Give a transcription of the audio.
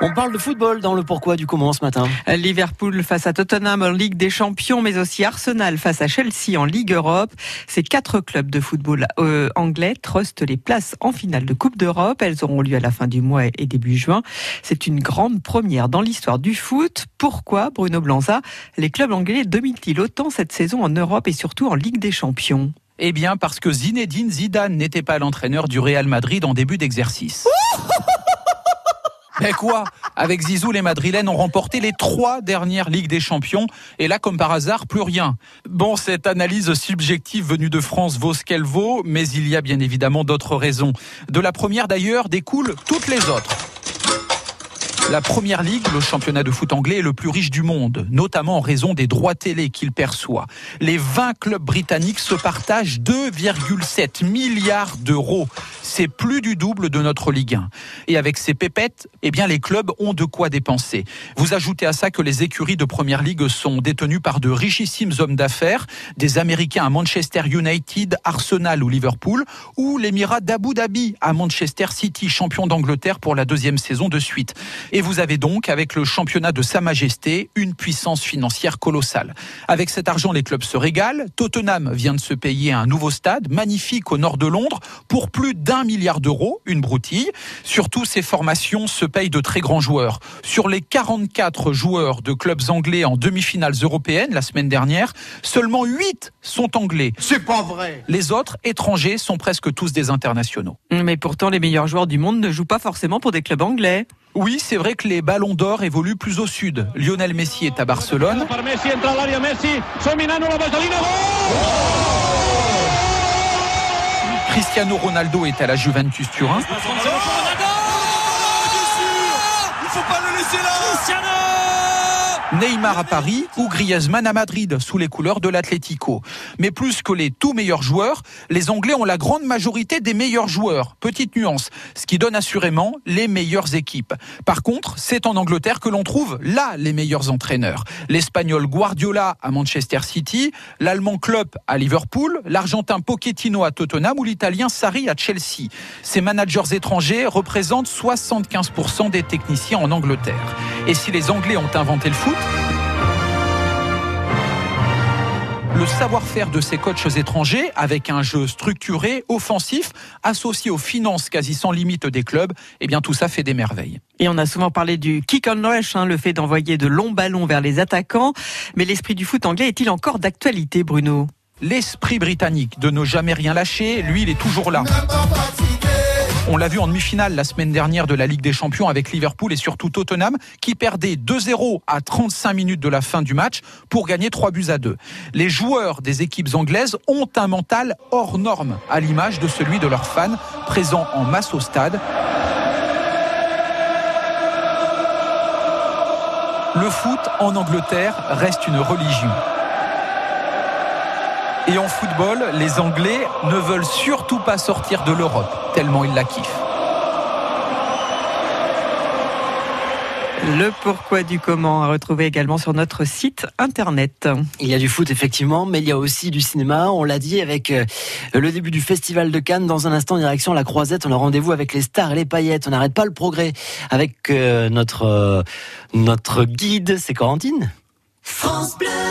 On parle de football dans le pourquoi du comment ce matin. Liverpool face à Tottenham en Ligue des Champions, mais aussi Arsenal face à Chelsea en Ligue Europe. Ces quatre clubs de football euh, anglais trustent les places en finale de Coupe d'Europe. Elles auront lieu à la fin du mois et début juin. C'est une grande première dans l'histoire du foot. Pourquoi, Bruno Blanza, les clubs anglais dominent-ils autant cette saison en Europe et surtout en Ligue des Champions? Eh bien, parce que Zinedine Zidane n'était pas l'entraîneur du Real Madrid en début d'exercice. Mais quoi? Avec Zizou, les Madrilènes ont remporté les trois dernières Ligues des Champions. Et là, comme par hasard, plus rien. Bon, cette analyse subjective venue de France vaut ce qu'elle vaut, mais il y a bien évidemment d'autres raisons. De la première, d'ailleurs, découlent toutes les autres. La première ligue, le championnat de foot anglais, est le plus riche du monde, notamment en raison des droits télé qu'il perçoit. Les 20 clubs britanniques se partagent 2,7 milliards d'euros. C'est plus du double de notre Ligue 1. Et avec ces pépettes, eh bien, les clubs ont de quoi dépenser. Vous ajoutez à ça que les écuries de première ligue sont détenues par de richissimes hommes d'affaires, des Américains à Manchester United, Arsenal ou Liverpool, ou l'Émirat d'Abu Dhabi à Manchester City, champion d'Angleterre pour la deuxième saison de suite. Et vous avez donc, avec le championnat de Sa Majesté, une puissance financière colossale. Avec cet argent, les clubs se régalent. Tottenham vient de se payer un nouveau stade, magnifique au nord de Londres, pour plus d'un milliard d'euros, une broutille. Surtout, ces formations se payent de très grands joueurs. Sur les 44 joueurs de clubs anglais en demi-finales européennes la semaine dernière, seulement 8 sont anglais. C'est pas vrai. Les autres, étrangers, sont presque tous des internationaux. Mais pourtant, les meilleurs joueurs du monde ne jouent pas forcément pour des clubs anglais. Oui, c'est vrai que les ballons d'or évoluent plus au sud. Lionel Messi est à Barcelone. Cristiano Ronaldo est à la Juventus Turin. Neymar à Paris ou Griezmann à Madrid sous les couleurs de l'Atlético. Mais plus que les tout meilleurs joueurs, les Anglais ont la grande majorité des meilleurs joueurs. Petite nuance, ce qui donne assurément les meilleures équipes. Par contre, c'est en Angleterre que l'on trouve là les meilleurs entraîneurs. L'Espagnol Guardiola à Manchester City, l'Allemand Klopp à Liverpool, l'Argentin Pochettino à Tottenham ou l'Italien Sarri à Chelsea. Ces managers étrangers représentent 75% des techniciens en Angleterre. Et si les Anglais ont inventé le foot, le savoir-faire de ces coachs étrangers, avec un jeu structuré, offensif, associé aux finances quasi sans limite des clubs, eh bien tout ça fait des merveilles. Et on a souvent parlé du kick on rush, hein, le fait d'envoyer de longs ballons vers les attaquants. Mais l'esprit du foot anglais est-il encore d'actualité, Bruno? L'esprit britannique de ne jamais rien lâcher, lui, il est toujours là. On l'a vu en demi-finale la semaine dernière de la Ligue des Champions avec Liverpool et surtout Tottenham qui perdait 2-0 à 35 minutes de la fin du match pour gagner 3 buts à 2. Les joueurs des équipes anglaises ont un mental hors norme à l'image de celui de leurs fans présents en masse au stade. Le foot en Angleterre reste une religion. Et en football, les Anglais ne veulent surtout pas sortir de l'Europe, tellement ils la kiffent. Le pourquoi du comment à retrouver également sur notre site internet. Il y a du foot effectivement, mais il y a aussi du cinéma. On l'a dit avec euh, le début du festival de Cannes. Dans un instant, direction la Croisette, on a rendez-vous avec les stars et les paillettes. On n'arrête pas le progrès avec euh, notre euh, notre guide, c'est Corentine. France Bleu.